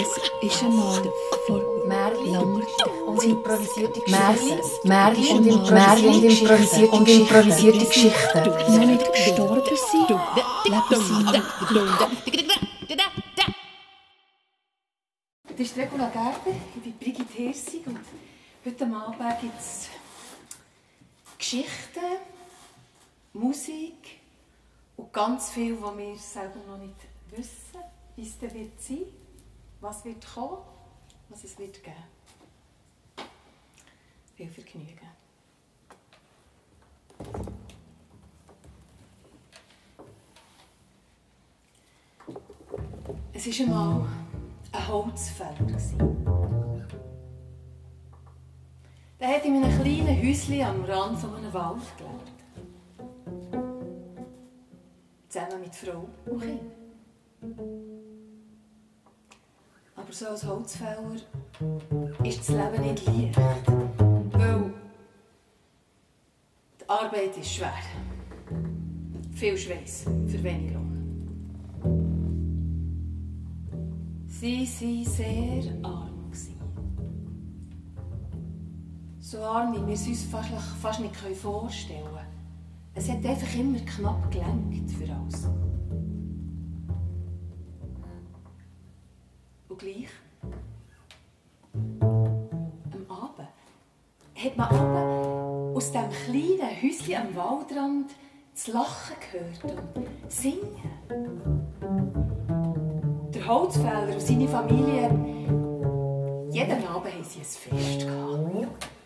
Es ist einmal vor langer und improvisierte Geschichten. Märchen und und improvisierte und Geschichten. improvisierte und improvisierte Geschichten. noch nicht gestorben sind, leben sie. Das ist Regula Gerber, ich bin Brigitte Hirsig und heute Abend gibt es Geschichten, Musik und ganz viel, was wir selber noch nicht wissen, wie es dann wird sein, was wird kommen, was es wird geben. Viel Vergnügen. Es ist einmal ein Holzfäller. Der hat in einem kleinen Häuschen am Rand von einem Wald gelebt. Zusammen mit Frau und Kind. Aber so als Holzfäller ist das Leben nicht leicht. Weil die Arbeit ist schwer. Viel Schweiß für wenig Lohn. Sie waren sehr arm. So arm, wie wir es uns fast, fast nicht vorstellen können. Es hat einfach immer knapp gelenkt für alles. Gleich, am Abend, hat man aber aus diesem kleinen Häuschen am Waldrand das Lachen gehört und Singen. Der Holzfäller und seine Familie, jeden Abend haben sie ein Fest gehabt.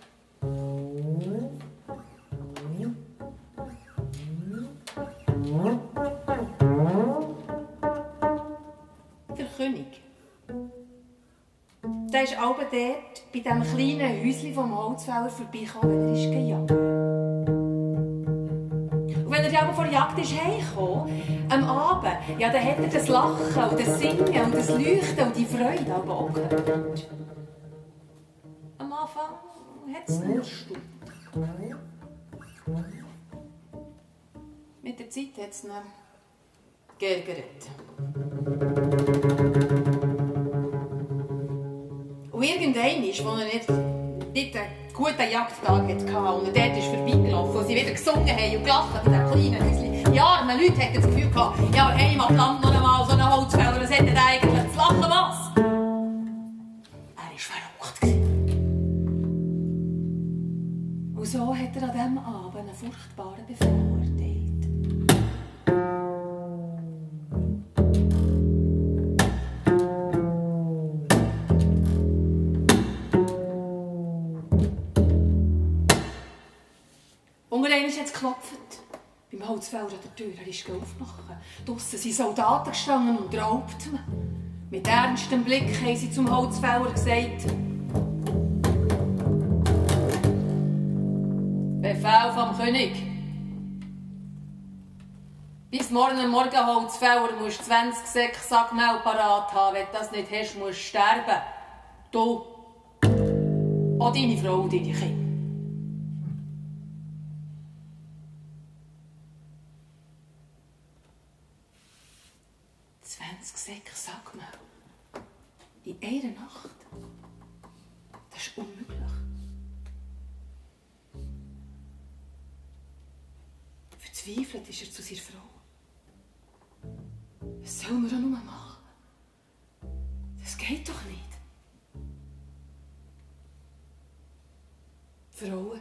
Der ist aber dort bei diesem kleinen Häuschen vom Holzfäller vorbeigekommen, wenn er ist gejagt. Und wenn er dann aber vor Jagd ist heimgekommen, am Abend, ja, dann hat er das Lachen und das Singen und das Leuchten und die Freude aber auch gehört. Am Anfang hat es nur gestimmt. Mit der Zeit hat es ihn geärgert. Und irgendwann ist, als er nicht, nicht einen guten Jagdtag hatte und er dort ist vorbeigelaufen und sie wieder gesungen haben und gelacht in diesem kleinen Häuschen. Ja, arme Leute hatten das Gefühl gehabt, ja, hey, macht Land noch einmal so einen Holzfäller, was hat er eigentlich zu lachen, was? Er war verrückt. Und so hat er an diesem Abend einen furchtbaren Befehl erteilt. Hat geklopft. Beim Holzfäller an der Tür. Er ist aufmachen. Draussen sind Soldaten gestanden und raubten. Mit ernstem Blick haben sie zum Holzfäller gesagt: Befehl vom König. Bis morgen Morgen Holzfäller musst du 20 Säcke Sackmehl parat haben. Wenn du das nicht hast, musst du sterben. Du. Auch deine Frau und deine Kinder. Einer Nacht. Das ist unmöglich. Verzweifelt ist er zu seiner Frau. Was sollen wir auch nur machen? Das geht doch nicht. Die Frau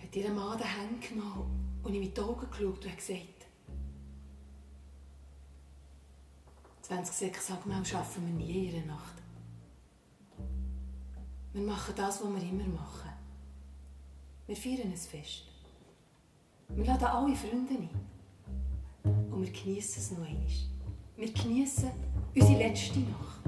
hat ihren Mann den Händen genommen und ihm in die Augen geschaut und hat gesagt, 20 Säcke Sackmehl schaffen wir nie in einer Nacht. Wir machen das, was wir immer machen. Wir feiern ein Fest. Wir laden alle Freunde ein. Und wir genießen es noch einmal. Wir genießen unsere letzte Nacht.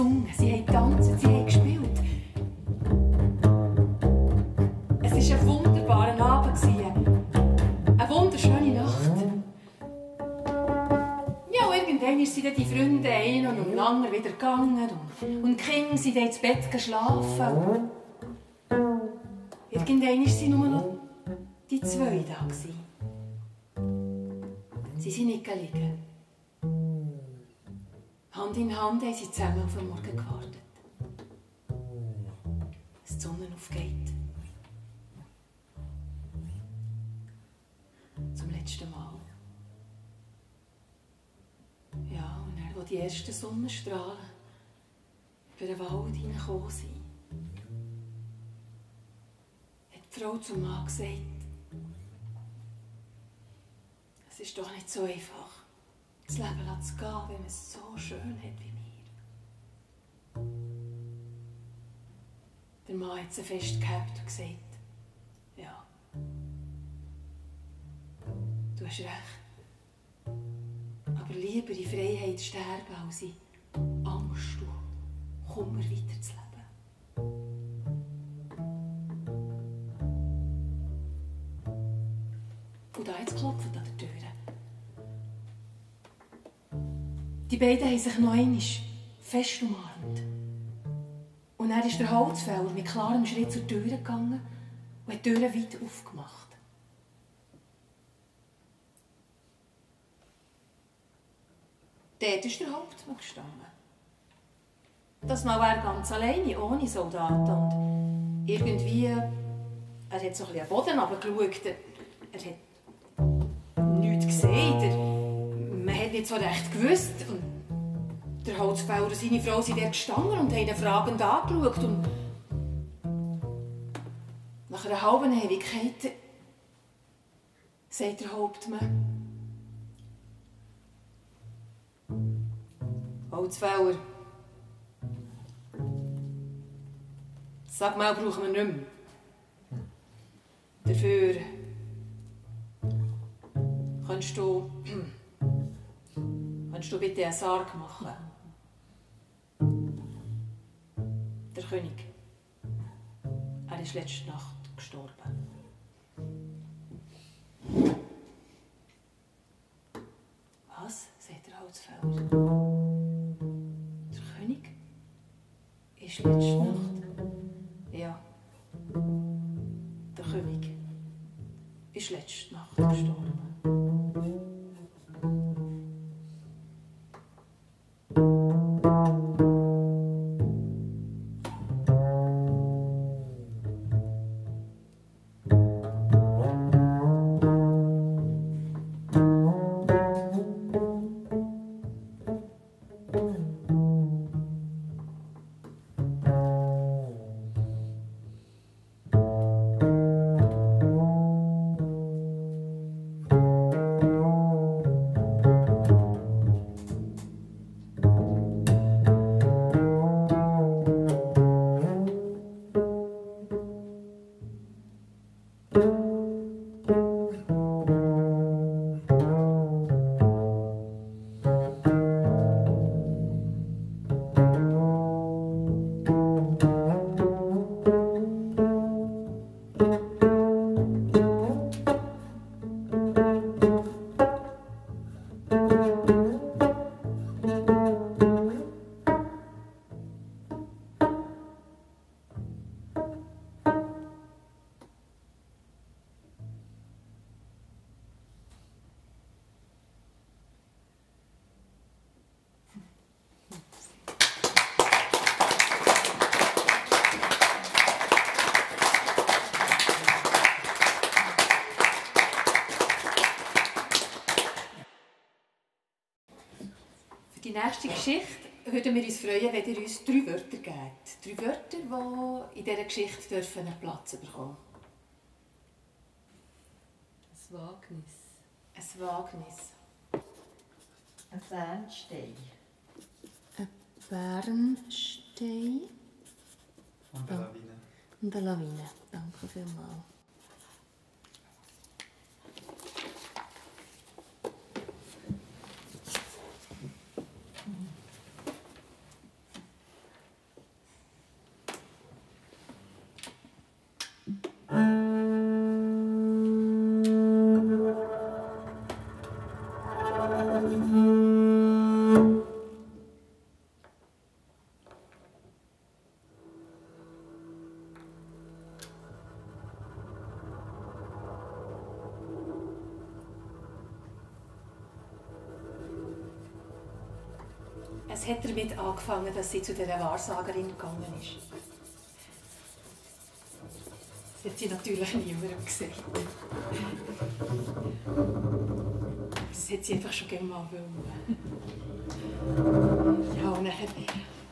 gesungen, sie haben getanzt, sie haben gespielt. Es war ein wunderbarer Abend. Eine wunderschöne Nacht. Ja, und irgendwann sind dann die Freunde ein und um lange wieder gegangen. Und die Kinder sind dann ins Bett geschlafen. Irgendwann waren nur noch die zwei da. Sie sind nicht liegen. Hand in Hand haben sie zusammen auf den Morgen gewartet. Dass die Sonne aufgeht. Zum letzten Mal. Ja, und dann, wo die ersten Sonnenstrahlen über den Wald hineingekommen sind, hat die Frau zum Mann gesagt, es ist doch nicht so einfach, das Leben zu gehen, wenn man es so schön hat wie wir. Der Mann hat sie festgehabt und gesagt, ja, du hast recht. Aber lieber in Freiheit sterben, als in Angst und Kummer weiterzuleben. Beiden haben sich noch einmal fest umarmt. Und dann ist der Holzfäller mit klarem Schritt zur Tür gegangen und hat die Tür weit aufgemacht. Dort ist der Hauptmann gestanden. Das Mal war er ganz alleine, ohne Soldaten. Und irgendwie, er hat so ein bisschen am Boden runtergeschaut. Er, hat nichts gesehen. Man hat nicht so recht gewusst. Und der Holzfäller und seine Frau sind dort gestanden und haben ihn fragend angeschaut. Und nach einer halben Ewigkeit sagt der Hauptmann, Holzfäller, sag mal, brauchen wir nicht mehr. Dafür kannst du, kannst du bitte einen Sarg machen. Der König, er ist letzte Nacht gestorben. Was? sagt der Holzfäller. Der König ist letzte Nacht. Ja. Der König ist letzte Nacht gestorben. Nächste Geschichte würden wir uns freuen, wenn ihr uns drei Wörter gebt. Drei Wörter, die in dieser Geschichte dürfen einen Platz bekommen Ein Wagnis. Ein Wagnis. Ein Fernstein. Ein Bernstein Und eine Lawine. und eine Lawine. Danke vielmals. Es hat damit angefangen, dass sie zu dieser Wahrsagerin gegangen ist. Das hat sie natürlich niemandem gesagt. Das hat sie einfach schon mal wollen. Ja, und nachher,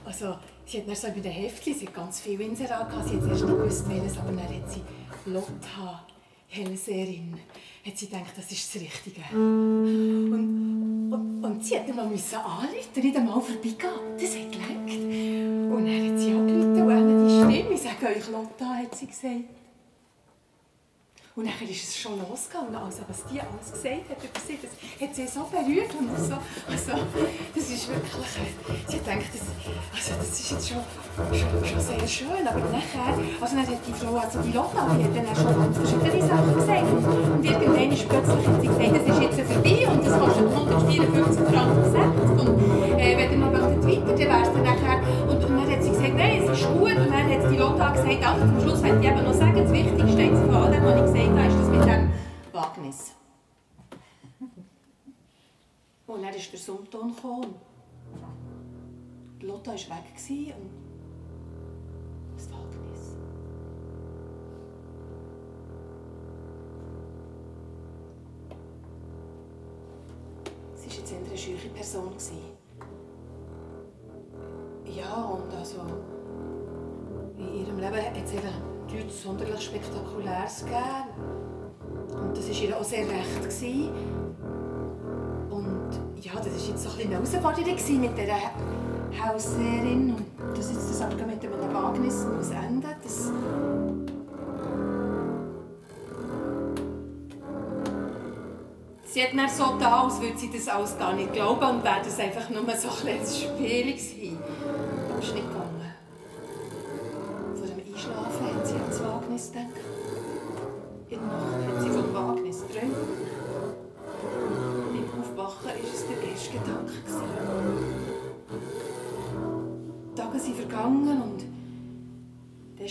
also, sie hat dann so bei den Heftchen, sie hat ganz viel Inserat gehabt, sie hat erst nicht gewusst, welches, aber dann hat sie Lotta, Hellseherin, hat sie gedacht, das ist das Richtige. Und, und, sie dann mal müssen anrufen, nicht einmal vorbeigehen. Das hat gelangt. Und dann hat sie angerufen und die Stimme, ich sage euch Lotta, hat sie gesagt. Und dann ist es schon losgegangen. Also, was die alles gesagt hat über sie, das hat sie so berührt. Und so, also, das ist wirklich... Sie gedacht, das, also, das ist jetzt schon, schon, schon sehr schön. Aber nachher... Also, dann hat die Frau, also die Lotta, die hat dann schon ganz verschiedene Sachen gesagt. Und irgendwann ist plötzlich hat sie gesagt, das ist jetzt vorbei und das kostet 154 Franken 60. Und äh, wenn ihr noch weiter, dann wäre es dann nachher... Und, und ist gut. Und dann hat die Lotta gesagt, also, zum Schluss möchte ich eben noch sagen, das Wichtigste jetzt von all dem, was ich gesagt habe, ist das mit dem Wagnis. Und dann ist der Summton gekommen. Die Lotta war weg und das Wagnis. Sie war jetzt eine scheuche Person. Ja, und also in ihrem Leben hat es ihr nichts sonderlich Spektakuläres gegeben. Und das war ihr auch sehr recht. Gewesen. Und ja, das war jetzt so ein bisschen eine Herausforderung mit dieser Hauserin. Und dass jetzt das aber mit einem Wagnis muss enden das Sie hat dann so da, als würde sie das alles gar nicht glauben und wäre das einfach nur so ein kleines Spiel gewesen.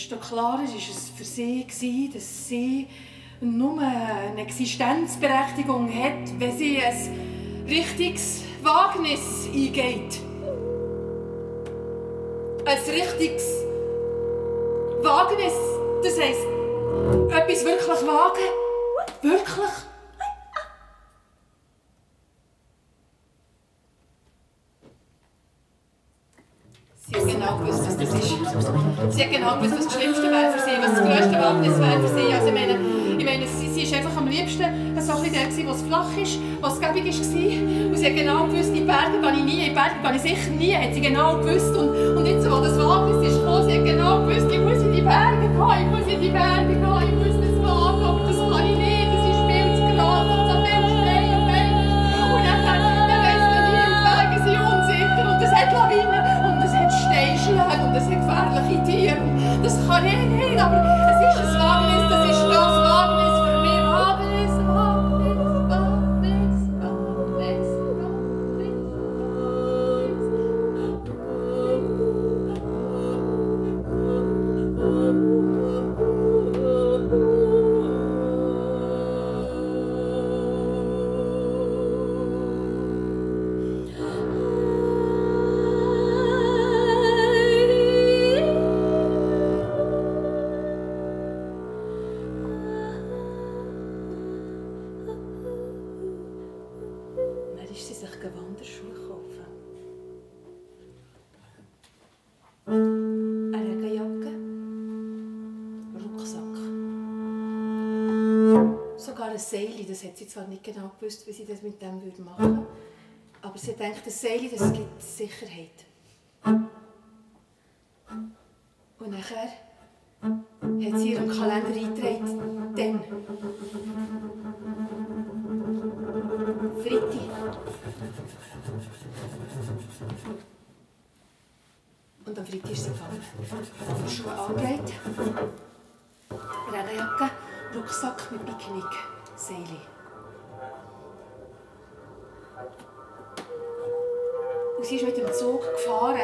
Desto klarer war es für sie, gewesen, dass sie nur eine Existenzberechtigung hat, wenn sie ein richtiges Wagnis eingeht. Ein richtiges Wagnis, das heisst, etwas wirklich wagen. Wirklich. Genau gewusst, was das ist. Sie hat genau gewusst, was das Schlimmste wäre für sie, was das grösste Wagnis wäre für sie. Also ich meine, ich meine sie, sie ist einfach am liebsten so ein der, es flach ist, wo es gäbig war. Und sie hat genau gewusst, in die Berge gehe ich nie, in die Berge gehe ich sicher nie, hat sie genau gewusst. Und, und jetzt, wo das Wagnis ist gekommen, sie hat genau gewusst, ich muss in die Berge gehen, ich muss in die Berge gehen, ich muss das wagen, Tiere. Das kann ich nicht, ist sie sich Wanderschuhe kaufen. Eine Regenjacke, Rucksack. Sogar ein Seil, das hat sie zwar nicht genau gewusst, wie sie das mit dem machen würde. Aber sie denkt, ein Seil, das gibt Sicherheit. Und nachher hat sie ihrem Kalender eingetragen, Und am Freitag ist sie gegangen. Wanderschuhe angelegt, Regenjacke, Rucksack mit Picknick, Seile. Und sie ist mit dem Zug gefahren.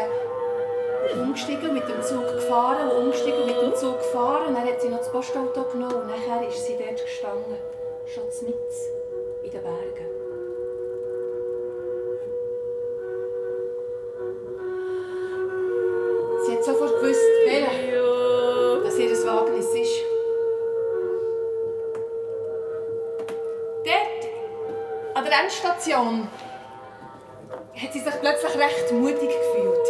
Umgestiegen, mit dem Zug gefahren umgestiegen, mit dem Zug gefahren. Und dann hat sie noch das Postauto genommen und nachher ist sie dort gestanden. Schon mitten in den Bergen. Reaktion hat sie sich plötzlich recht mutig gefühlt.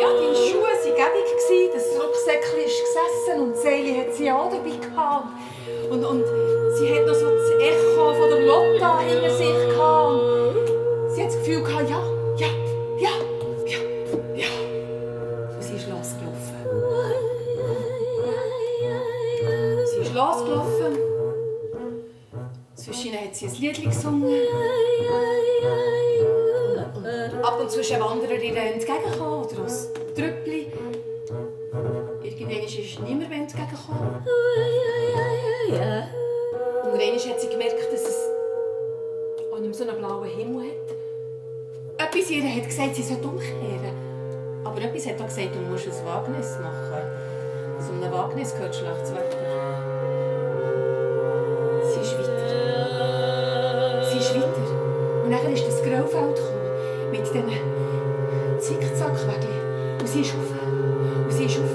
Ja, die Schuhe waren gäbig, das Rucksäckchen ist gesessen und die Seele hat sie auch dabei gehabt. Und, und sie hat noch so das Echo von der Lotta in sich gehabt. Sie hat das Gefühl gehabt, ja, sie ein Lied gesungen. Ab und zu ist ein Wanderer ihr entgegengekommen oder ein Trüppli. Irgendwann ist niemand mehr entgegengekommen. Und dann hat sie gemerkt, dass es auch nicht so einen blauen Himmel hat. Etwas ihr hat gesagt, sie sollte umkehren. Aber etwas hat auch gesagt, du musst ein Wagnis machen. Zu einem Wagnis gehört Schlechtes Wetter. Rollfeld gekommen. Mit diesen Zickzackwegen. Und sie ist auf. Und sie ist auf.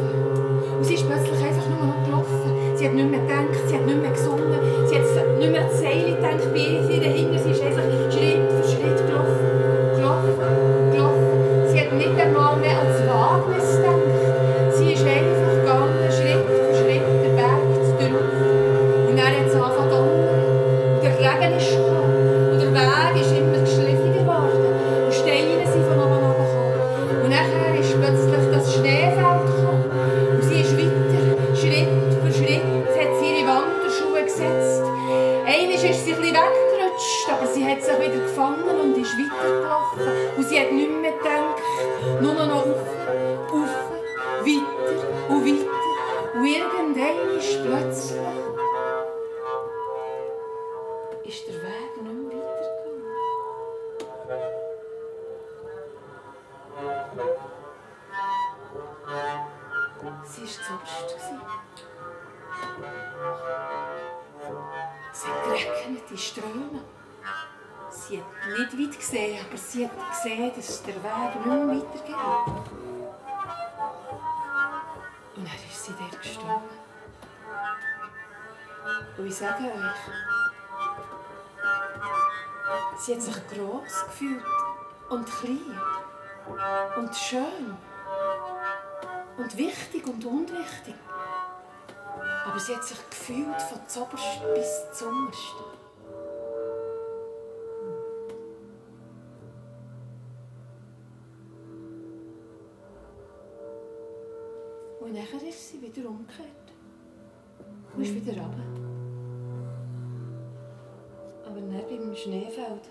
andersste. Hm. Und nachher ist sie wieder umgekehrt. Und ist wieder runter. Aber nicht beim Schneefeld.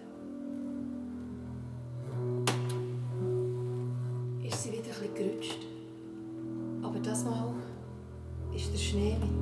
Ist sie wieder ein bisschen gerutscht. Aber das Mal ist der Schnee wieder.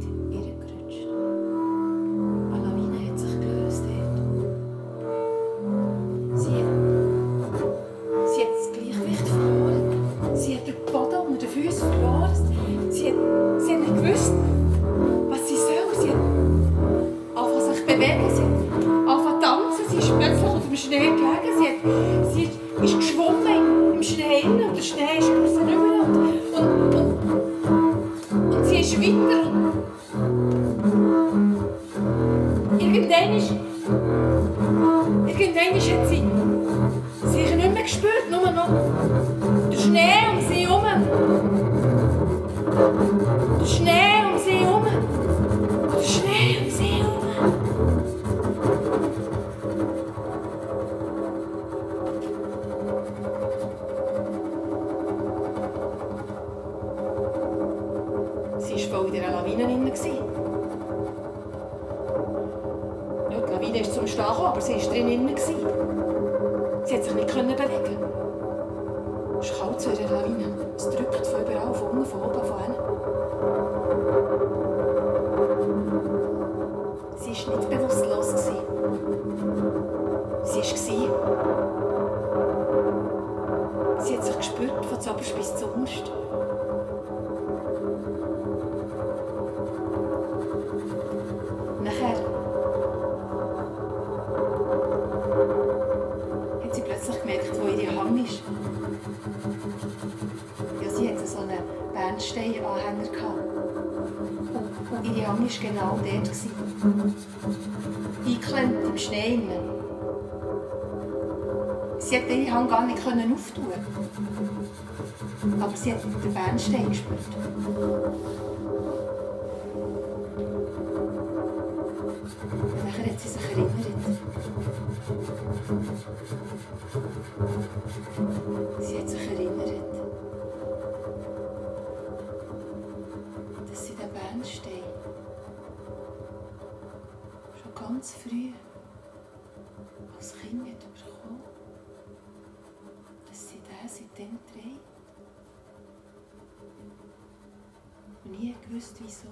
Mann war genau dort. Eingeklemmt im Schnee. Sie konnte ihre Hand gar nicht auftun. Aber sie hat den Bernstein gespürt. Und dann hat sie sich erinnert. Ganz früh als Kind hat bekommen dass sie den seitdem trägt. Und nie gewusst, wieso.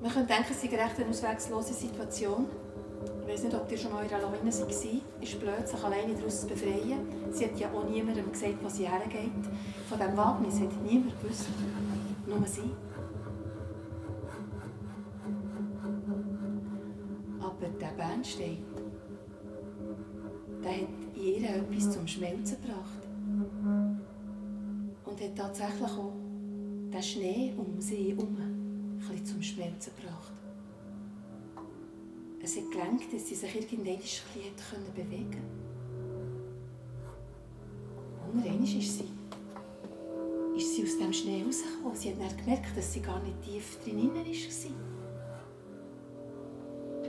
Man könnte denken, es sei eine recht auswegslose Situation. Ich weiß nicht, ob ihr schon mal in einer Lawine war. Ist blöd, sich alleine daraus zu befreien. Sie hat ja auch niemandem gesagt, wo sie hergeht. Von diesem Wagnis hat niemand gewusst. Nur sie. Aber der Bernstein, der hat ihr etwas zum Schmelzen gebracht. Und hat tatsächlich auch den Schnee um sie herum bisschen zum Schmelzen gebracht. Es hat gelenkt, dass sie sich irgendwann ein bewegen konnte. Und einmal ist sie, ist sie aus dem Schnee rausgekommen. Sie hat dann gemerkt, dass sie gar nicht tief drin war.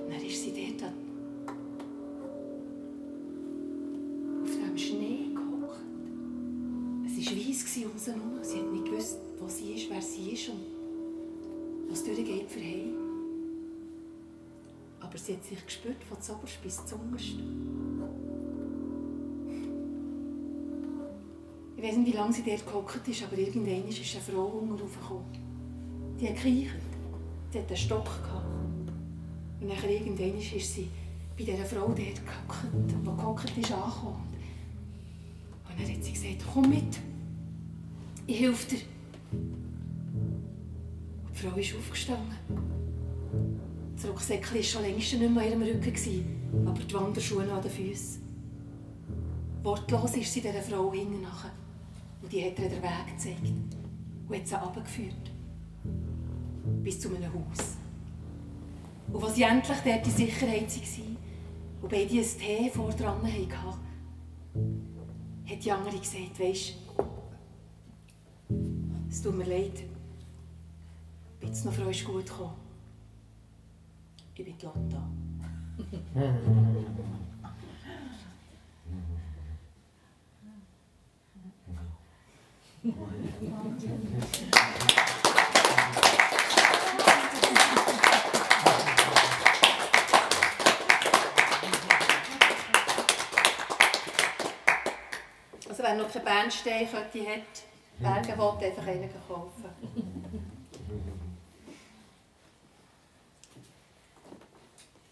Dann ist sie dort auf dem Schnee gehockt. Es war weiss um sie herum. Sie hat nicht gewusst, wo sie ist, wer sie ist und was durchgeht für heim. Aber sie hat sich gespürt, von zuoberst bis zuunterst. Ich weiß nicht, wie lange sie dort gehockt ist, aber irgendwann ist eine Frau unten raufgekommen. Die hat gekichert. Sie hatte einen Stock. Gehabt. Und dann irgendwann ist sie bei dieser Frau dort gehockt, die gehockt ist, angekommen. Und dann hat sie gesagt, komm mit, ich helfe dir. Die Frau ist aufgestanden. Das Rucksäckchen war schon längst nicht mehr an ihrem Rücken, aber die Wanderschuhe noch an den Füßen. Wortlos ist sie dieser Frau hinten. Und die hat ihr den Weg gezeigt und hat sie runtergeführt. Bis zu einem Haus. Und als sie endlich dort in Sicherheit waren und beide einen Tee vor dran hatten, hat die andere gesagt, weisst es tut mir leid, jetzt noch ist gut gekommen. Ich bin die Lotta. Also wenn noch kein Bernsteinkette hat, Bergen will, einfach einen kaufen.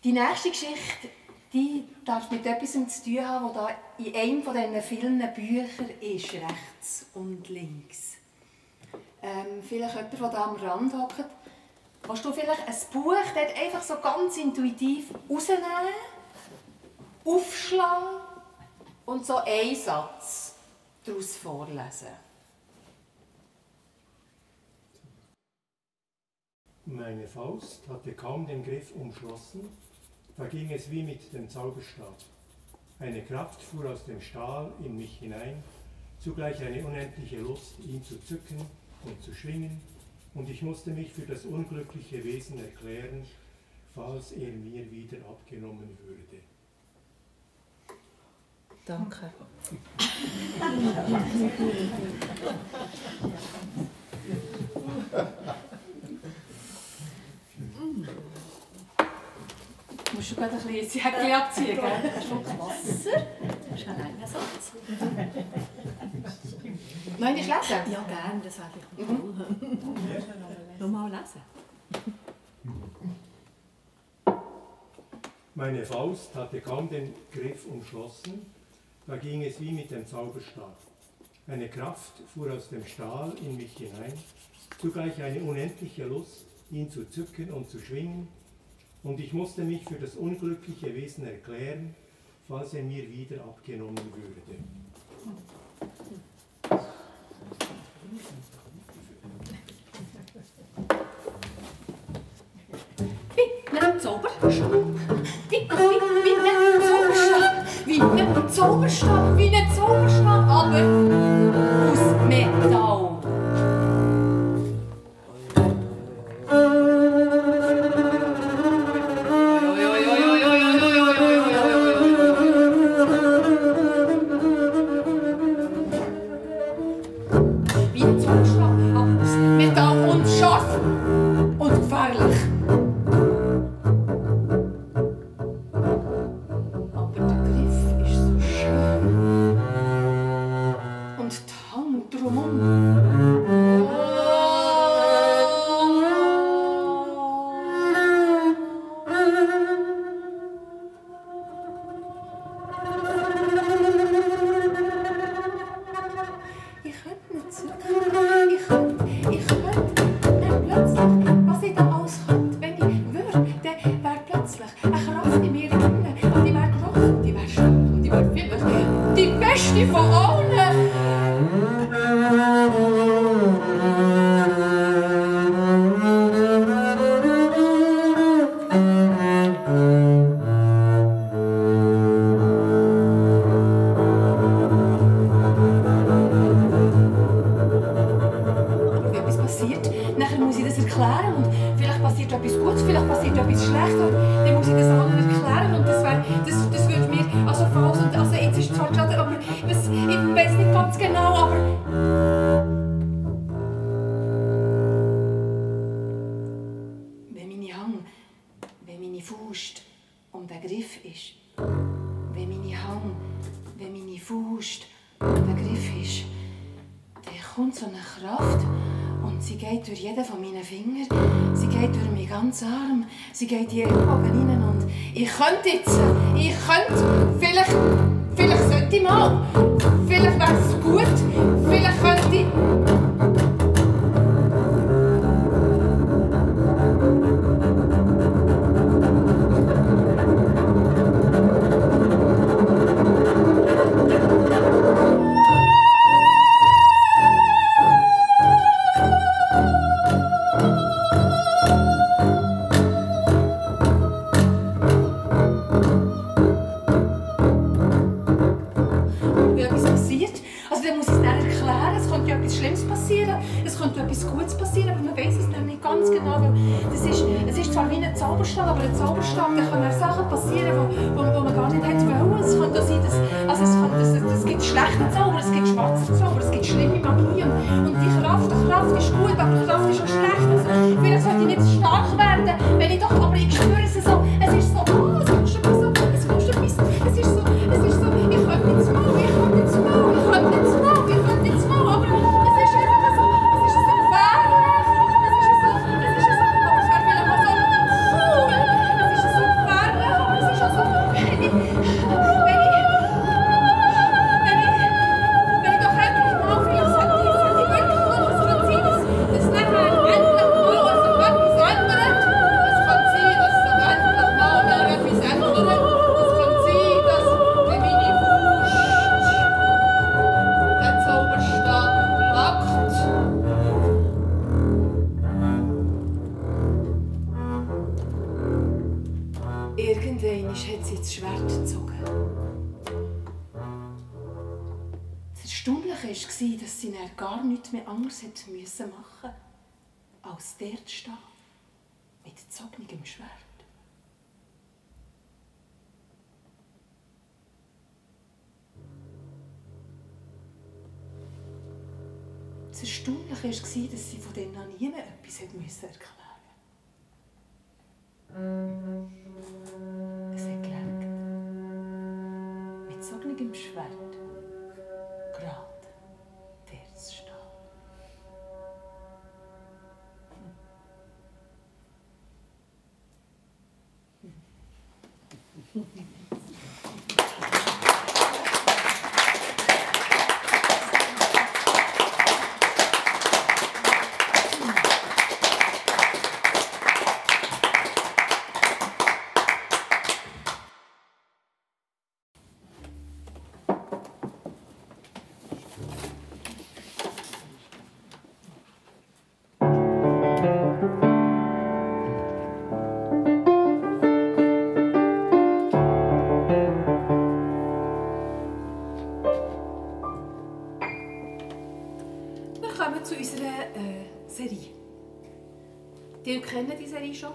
Die nächste Geschichte die darf mit etwas zu tun haben, das da in einem von diesen vielen Büchern ist, rechts und links. Ähm, vielleicht jemand, der da am Rand hockt. Willst du vielleicht ein Buch dort einfach so ganz intuitiv rausnehmen, aufschlagen und so einen Satz daraus vorlesen? Meine Faust hatte kaum den Griff umschlossen, da ging es wie mit dem Zauberstab. Eine Kraft fuhr aus dem Stahl in mich hinein, zugleich eine unendliche Lust, ihn zu zücken und zu schwingen, und ich musste mich für das unglückliche Wesen erklären, falls er mir wieder abgenommen würde. Danke. musst schon gerade ein bisschen ein Jäckchen abziehen, gell? Ein Schluck Wasser. Das ist ein eigener Satz. Nein, nicht lesen. Ja, gerne, das wäre ich cool. Nochmal lesen. Meine Faust hatte kaum den Griff umschlossen, da ging es wie mit dem Zauberstab. Eine Kraft fuhr aus dem Stahl in mich hinein, zugleich eine unendliche Lust, ihn zu zücken und zu schwingen, und ich musste mich für das unglückliche Wesen erklären, falls er mir wieder abgenommen würde. Wie ein Zauberstab, wie, ein Zauberstab, wie einem Zauberstab, wie einem Zauberstab, aber aus Metall. da sein. Das, also es, das, es gibt schlechte Zauber, es gibt schwarze Zauber, es gibt schlimme Magie. Und, und die Kraft, die Kraft ist gut, aber die Kraft ist auch schlecht. Das Erstaunliche war, dass sie von denen noch niemand etwas erklären musste. Es hat gelangt. Mit so einem Schwert. Die kennen die Serie schon.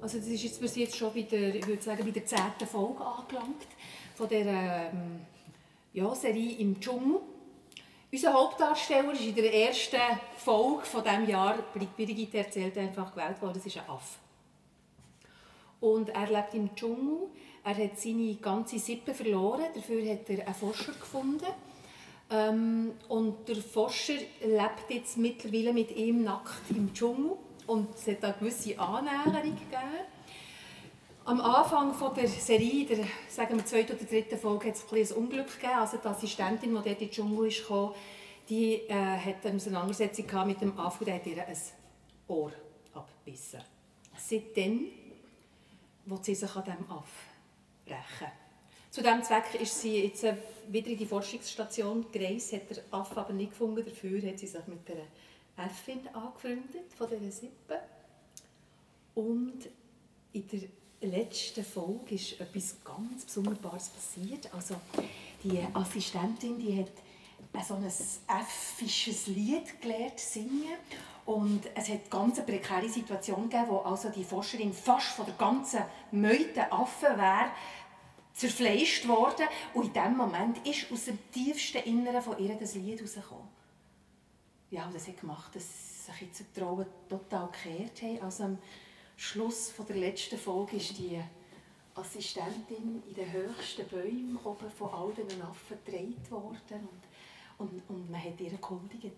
Also das ist jetzt bis jetzt schon bei der, ich würde sagen, bei der zehnten Folge angelangt von der ähm, ja, Serie im Dschungel. Unser Hauptdarsteller ist in der ersten Folge von diesem Jahr, Brigitte erzählt einfach, gewählt worden. Das ist ein Affe. Und er lebt im Dschungel. Er hat seine ganze Sippe verloren. Dafür hat er einen Forscher gefunden. Ähm, und der Forscher lebt jetzt mittlerweile mit ihm nackt im Dschungel. Und es hat eine gewisse Annäherung gegeben. Am Anfang von der Serie, der sagen wir, zweiten oder dritten Folge, hat es ein, ein Unglück gegeben. Also die Assistentin, die dort in den Dschungel kam, die äh, hat eine Auseinandersetzung mit dem Affe und hat ihr ein Ohr abgebissen. Seitdem will sie sich an diesem Aff rächen. Zu diesem Zweck ist sie jetzt wieder in die Forschungsstation gereist, hat der Affe aber nicht gefunden. Dafür hat sie sich mit der Äffin angefreundet, von dieser Sippe. Und in der letzten Folge ist etwas ganz Besonderes passiert. Also die Assistentin die hat so ein äffisches Lied gelernt singen und es hat ganz eine prekäre Situation gegeben, wo also die Forscherin fast von der ganzen Meute Affen wäre zerfleischt worden und in dem Moment ist aus dem tiefsten Inneren von ihr das Lied herausgekommen. Ja, das hat gemacht, dass sich jetzt die Rollen total gekehrt haben. Also am Schluss von der letzten Folge ist die Assistentin in den höchsten Bäumen oben von all diesen Affen gedreht worden und, und, und man hat ihr erkundigt.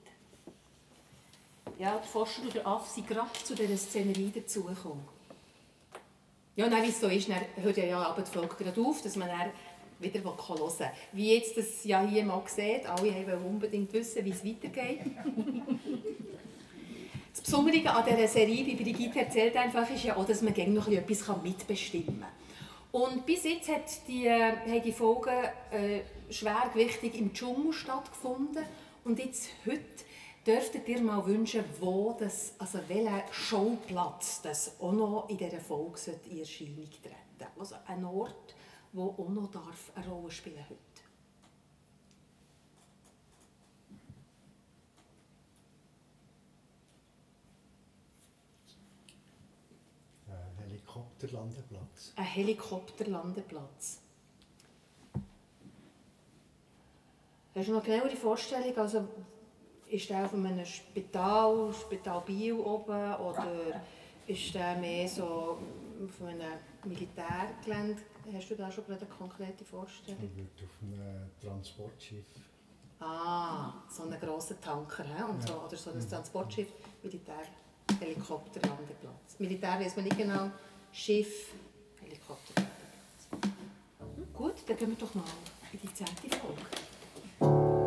Ja, der Forscher und der Affe sind gerade zu dieser Szenerie dazugekommen. Ja, dann, wie es so ist, dann hört ja aber die Folge gerade auf, dass man dann wieder hören will. Wie jetzt das ja hier mal sieht, alle wollen unbedingt wissen, wie es weitergeht. das Besondere an dieser Serie, wie Brigitte erzählt einfach, ist ja auch, dass man gerne noch etwas mitbestimmen kann. Und bis jetzt hat die, äh, haben die Folgen äh, schwergewichtig im Dschungel stattgefunden. Und jetzt, heute, dürftet ihr mal wünschen, wo das, also welcher Showplatz das auch noch in dieser Folge in Erscheinung treten Also ein Ort, wo auch noch darf eine Rolle spielen heute. Ein Helikopterlandeplatz. Ein Helikopterlandeplatz. Hast du noch eine genauere Vorstellung? Also, ist der auf einem Spital, Spital Biel oben, oder ist der mehr so auf einem Militärgelände? Hast du da schon eine konkrete Vorstellung? Ich würde auf einem Transportschiff. Ah, so einen grossen Tanker he? Und so, oder so ein Transportschiff, Militär, Helikopter, Landeplatz. Militär weiß man nicht genau, Schiff, Helikopter, Landeplatz. Gut, dann gehen wir doch mal in die zehnte Folge.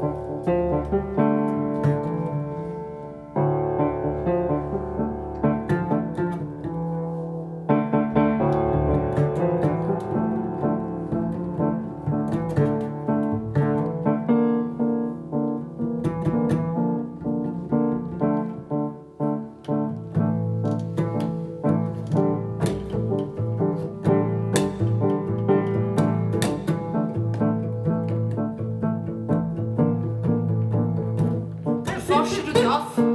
Der Forscher und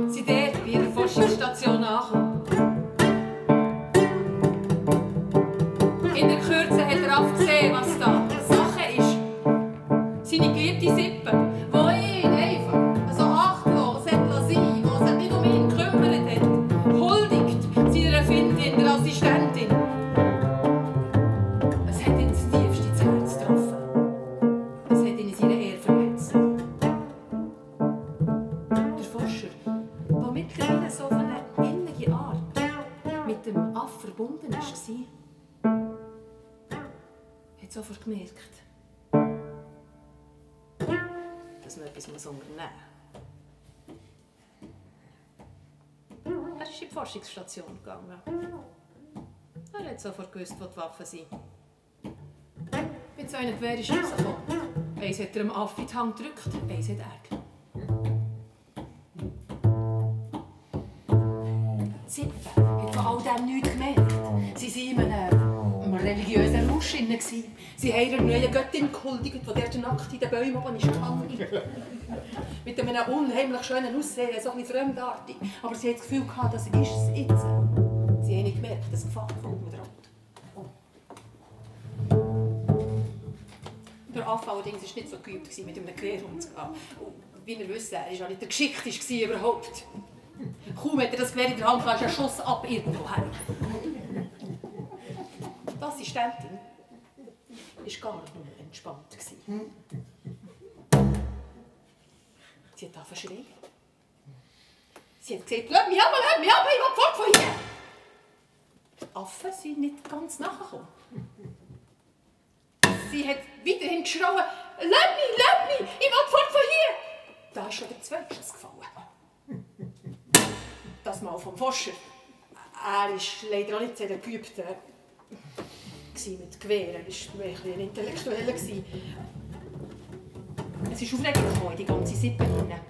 sofort gewusst, wo die Waffen sind. Mit so einem Gewehr ist rausgekommen. Eins hat er dem Aff in die Hand gedrückt, eins hat er Sippe hat von all dem nichts gemerkt. Sie waren in einem, religiösen Rausch. Sie haben ihrer neuen Göttin gehuldigt, die dort nackt in den Bäumen oben ist. Mit einem unheimlich schönen Aussehen, so ein fremdartig. Aber sie hat das Gefühl gehabt, das ist es jetzt. Sie haben nicht gemerkt, das gefällt von Der Affe allerdings war nicht so geübt, mit einem Gewehr umzugehen. Und wie wir wissen, er war ja nicht der Geschickteste überhaupt. Kaum hat er das Gewehr in der Hand, war ein Schuss ab irgendwo her. Die Assistentin war gar nicht entspannt. gewesen. Sie hat angefangen zu schreien. Sie hat gesagt, lass mich aber, lass mich aber, ich will fort von hier. Die Affen sind nicht ganz nachgekommen. Sie hat weiterhin geschrien, lass mich, lass mich, ich will fort von hier. Da ist schon der zweite Schuss gefallen. Das Mal vom Forscher. Er war leider auch nicht sehr geübt äh, mit Gewehr. Er war ein Intellektueller. Es ist Aufregung gekommen die ganze Sippe hinein.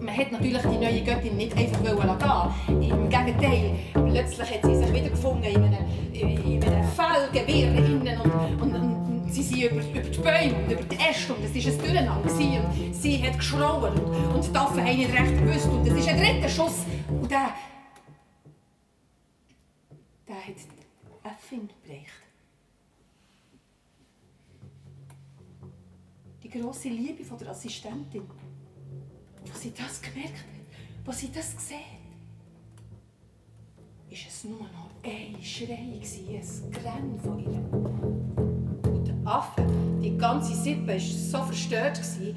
Man hat natürlich die neue Göttin nicht einfach gehen Im Gegenteil, plötzlich hat sie sich wieder gefunden in einem, in einem Fellgewirr und, und, und sie sind über, über die Bäume und über die Äste und es war ein Durcheinander. Und sie hat geschrauen und, und die Affen haben nicht recht gewusst und es ist ein dritter Schuss und der... Der hat die Äffin gebleicht. Die grosse Liebe von der Assistentin. Als sie das gemerkt hat, als sie das gesehen hat, war es nur noch ein Schrei, ein Grennen von ihr. Und der Affe, die ganze Sippe, war so verstört, dass sie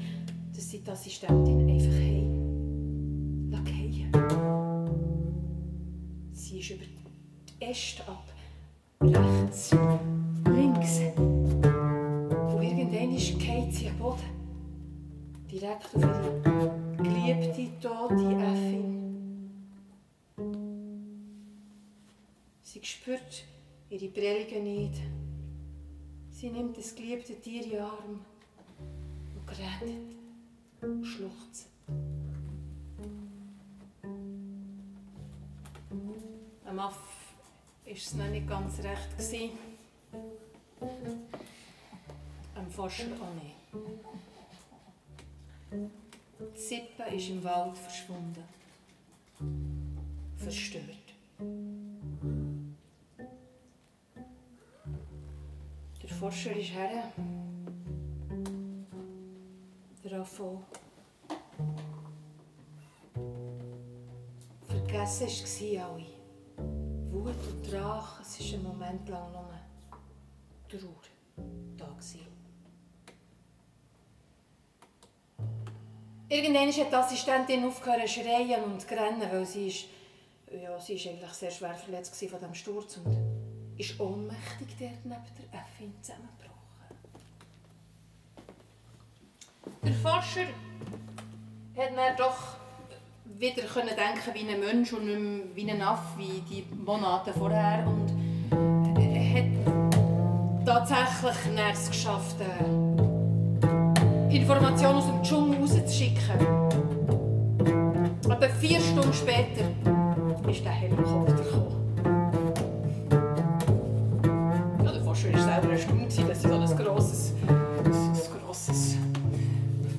die Assistentin einfach heim Sie ist über die Äste ab, rechts, links. Und irgendwann geht sie am Boden. Direkt auf ihre geliebte, tote Äffin. Sie spürt ihre Prellungen nicht. Sie nimmt das geliebte Tier in den Arm und grätet, schluchzt. Am Aff war es noch nicht ganz recht. gewesen. Am Forscher auch nicht. Die Sippe ist im Wald verschwunden. Verstört. Forscher ist her. Der Affe. Vergessen war alle. Wut und Drache, es war einen Moment lang nur Trauer da. Gewesen. Irgendwann hat die Assistentin aufgehört zu schreien und zu rennen, weil sie ist, ja, sie ist eigentlich sehr schwer verletzt von diesem Sturz und ist ohnmächtig dort neben der Äffin zusammengebrochen. Der Forscher hat dann doch wieder können denken wie ein Mensch und nicht mehr wie ein Affe, wie die Monate vorher. Und hat tatsächlich es geschafft, äh, Informationen aus dem Dschungel rauszuschicken. Etwa vier Stunden später ist der Helikopter gekommen. Forscher war selber erstaunt, dass sie so ein grosses, ein grosses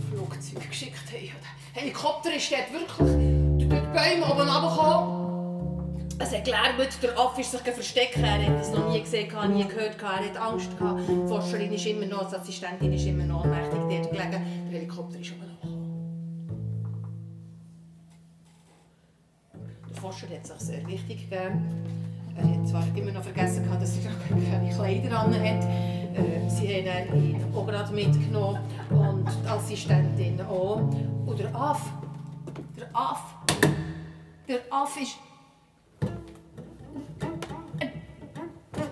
Flugzeug geschickt haben. Der Helikopter ist dort wirklich durch die Bäume oben runtergekommen. Es hat gelärmt, der Affe ist sich versteckt. Er hat es noch nie gesehen, nie gehört, er hat Angst. Die Forscherin ist immer noch, die Assistentin ist immer noch ohnmächtig dort gelegen. Der Helikopter ist oben runtergekommen. Der Forscher hat sich sehr wichtig gegeben. Er hat zwar immer noch vergessen, gehabt, dass er keine Kleider an hat. Äh, Sie haben ihn auch gerade mitgenommen und die Assistentin auch. Und der Aff, der Aff, der Aff ist...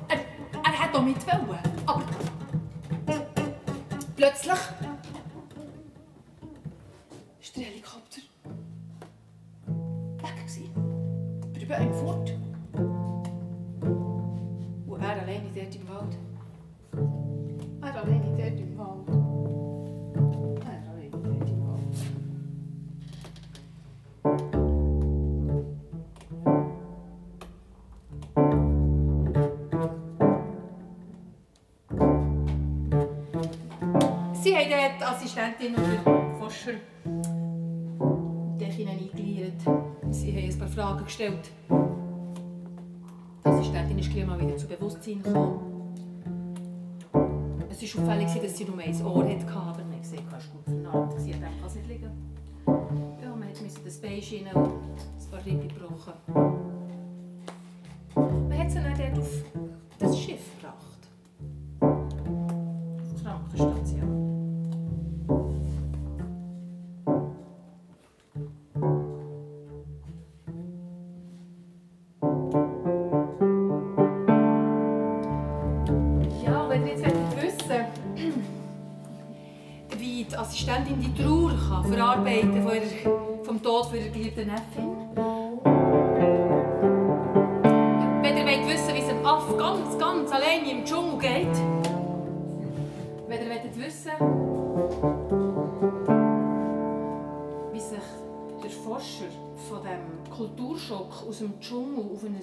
Er, er, hat auch mit wollen, aber... Plötzlich... ist der Helikopter... weg gewesen. Über Bäume fort. dead involved. I don't need any dead involved. I don't need any dead involved. Sie haben die Assistentin oder Forscher eingeleitet. Sie haben ein paar Fragen gestellt. Assistentin ist gleich mal wieder zu Bewusstsein gekommen. Es war auffällig, dass sie nur ein Ohr hatte, aber man gesehen, es ist gut vernarrt. Sie hat einfach nicht liegen. Ja, man musste das Bein schienen und ein paar Rippen gebrochen. Man hat sie dann dort auf das Schiff gebracht. Auf die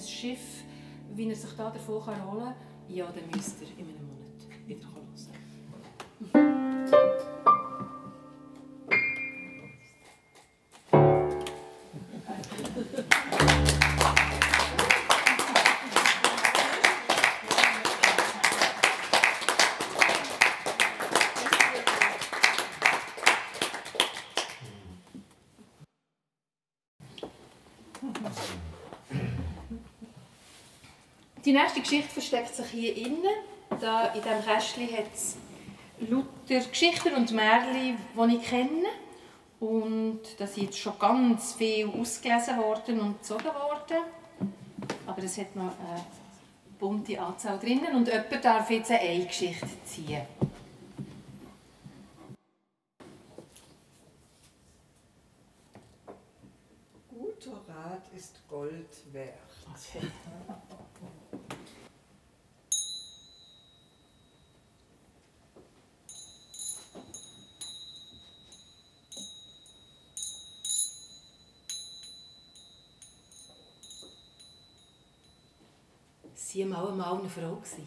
Ein Schiff, wie er sich da davon holen kann, ja, dann müsst ihr in einem Monat wieder hören. Die nächste Geschichte versteckt sich hier innen. Da in diesem Kästchen hat es lauter Geschichten und Märchen, die ich kenne. Und da sind jetzt schon ganz viel ausgelesen worden und gezogen worden. Aber es hat noch eine bunte Anzahl drinnen und jemand darf jetzt eine Geschichte ziehen. Guter Rat ist Gold wert. Okay. Sie mal einmal eine Frau. gewesen.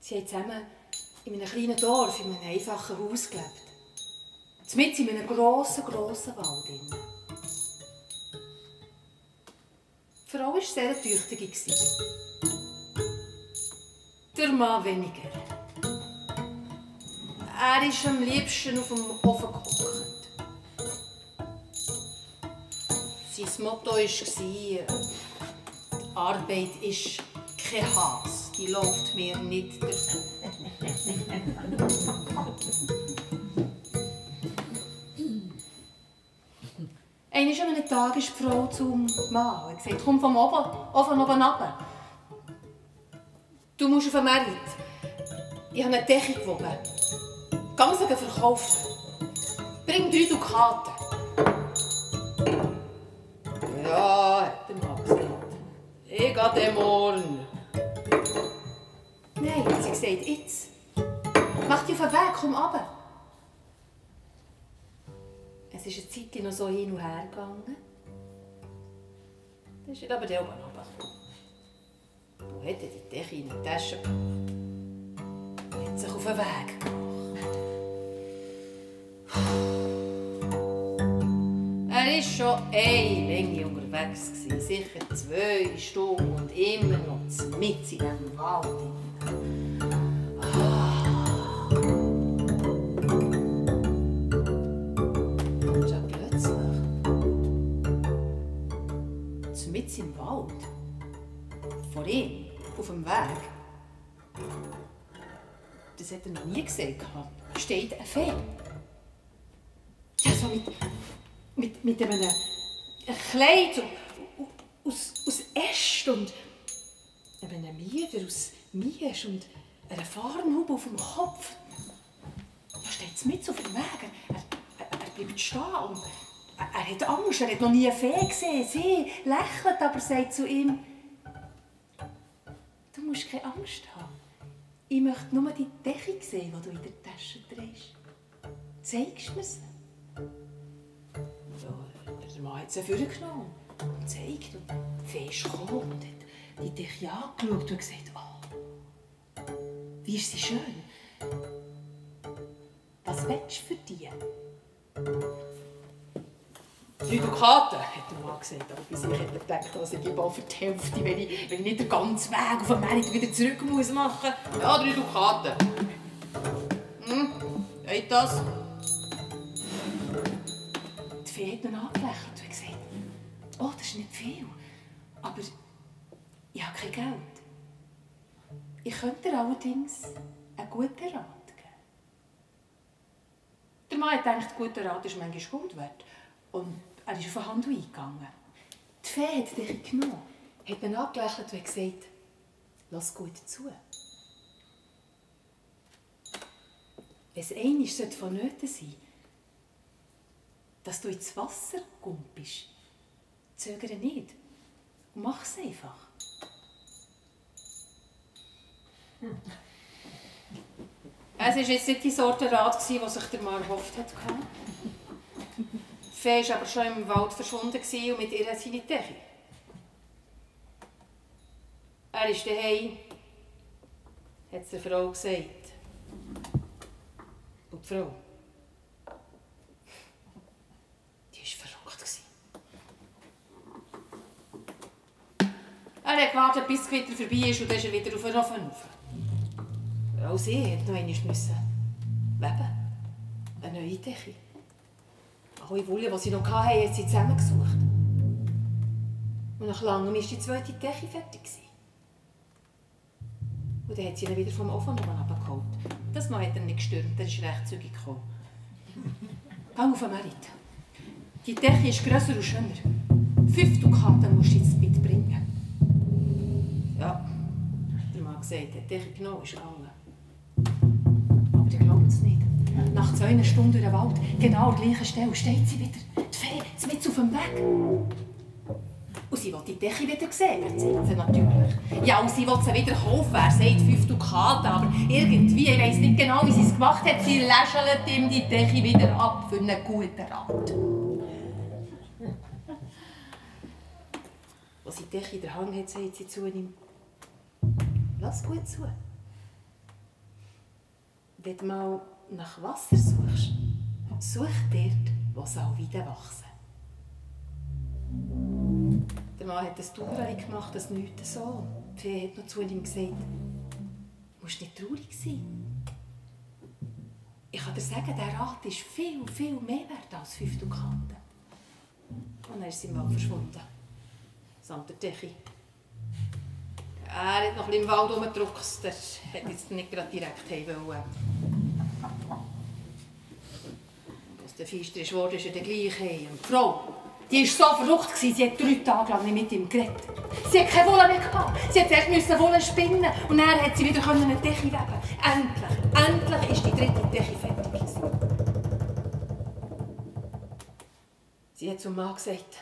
Sie haben zusammen in einem kleinen Dorf, in einem einfachen Haus gelebt. Mitten in einem grossen, grossen Wald. drin. Die Frau war sehr tüchtig. Der Mann weniger. Er ist am liebsten auf dem Ofen gehockt. Sein Motto war, Arbeit ist kein Hass, die läuft mir nicht davon. Einmal an einem Tag ist die Frau zum Mann und gesagt, komm vom oben, oben oben runter. Du musst auf den Markt. Ich habe eine Decke gewogen. Geh sie verkaufen. Bring drei Dukaten. Morgen. Nein, sie gesagt, jetzt. Mach dich auf den Weg, komm runter. Es ist eine Zeit noch so hin und her gegangen. Dann ist er aber dann oben runter. Wo hat er die Decke in die Tasche? Und hat sich auf den Weg gemacht. Er war schon eine Länge unterwegs, gewesen, sicher zwei Stunden und immer noch mitten in diesem Wald. Und dann plötzlich, mitten im Wald, vor ihm, auf dem Weg, das hat er noch nie gesehen, steht ein Fee. Ja, so mit, mit, mit einem Kleid aus, aus Äst und einem Mieder aus Mies und einer Farnhaube auf dem Kopf. Da steht mit auf dem Weg. Er, er, er bleibt stehen und er, er hat Angst. Er hat noch nie eine Fee gesehen. Sie lächelt, aber sagt zu ihm, du musst keine Angst haben. Ich möchte nur die Decke sehen, die du in der Tasche trägst. Zeigst du mir sie? Ja, der Mann hat sie vorgenommen und gezeigt. Und die Fee und hat die Decke angeschaut und gesagt, oh, Wie ist sie schön? Was willst du für die? Drei Dukaten, hat der Mann gesagt. Aber bei sich hat er gedacht, dass ich gebe für die Hälfte, wenn ich, wenn ich nicht den ganzen Weg auf Markt wieder zurück muss machen. Ja, drei Dukaten. Hm, geht das? Fee hat ihn angelächelt und gesagt, oh, das ist nicht viel, aber ich habe kein Geld. Ich könnte dir allerdings einen guten Rat geben. Der Mann gedacht, guter Rat ist manchmal Gold wert. Und er ist auf den Handel eingegangen. Die Fee hat dich genommen, hat ihn angelächelt und gesagt, lass gut zu. Wenn es einmal vonnöten sein dass du ins Wasser gumpst, zögere nicht mach es einfach. Es war jetzt nicht die Sorte Rat, die sich der Mann erhofft hat. Die Fee war aber schon im Wald verschwunden und mit ihr seine Teche. Er ist daheim, hat es der Frau gesagt. Und die Frau, die war verrückt. Gewartet, bis das Gewitter vorbei ist und dann ist er wieder auf den Ofen rauf. Auch sie musste noch einmal weben. Eine neue Decke. Alle Wolle, die sie noch hatten, hat sie zusammengesucht. Und nach langem war die zweite Decke fertig. Und dann hat sie ihn wieder vom Ofen abgeholt. Das Mal hat er nicht gestürmt, er ist recht zügig gekommen. Geh auf Merit. Die Decke ist grösser und schöner. Fünf Dukaten musst du jetzt mitbringen. Der gesagt, der Decke genau ist gegangen. Aber ihr glaubt es nicht. Nach zwei Stunden durch den Wald, genau an der gleichen Stelle, steht sie wieder. Die Fee, mit auf dem Weg. Und sie will die Decke wieder sehen, erzählt sie natürlich. Ja, und sie will sie wieder kaufen. Er sagt fünf Dukaten, aber irgendwie, ich weiss nicht genau, wie sie es gemacht hat, sie lächelt ihm die Decke wieder ab für einen guten Rat. Als sie die Decke in der Hand hat, sagt sie zu ihm, lass gut zu. Wenn du mal nach Wasser suchst, such dort, wo es auch wieder wachsen. Der Mann hat ein Tuchel gemacht, das nichts so. Die Fee hat noch zu ihm gesagt, du musst nicht traurig sein. Ich kann dir sagen, der Rat ist viel, viel mehr wert als fünf Dukaten. Und er ist im Wald verschwunden. Samt der Decke. Er hat noch ein bisschen im Wald rumgedruckt. Der hat jetzt nicht gerade direkt heim wollen. Als der Feister ist geworden, ist er dann gleich heim. Und die Frau, die war so verrückt, sie hat drei Tage lang nicht mit ihm geredet. Sie hat keine Wolle mehr gehabt. Sie hat erst Wolle spinnen und dann hat sie wieder eine Decke weben. Endlich, endlich ist die dritte Decke fertig gewesen. Sie hat zum Mann gesagt,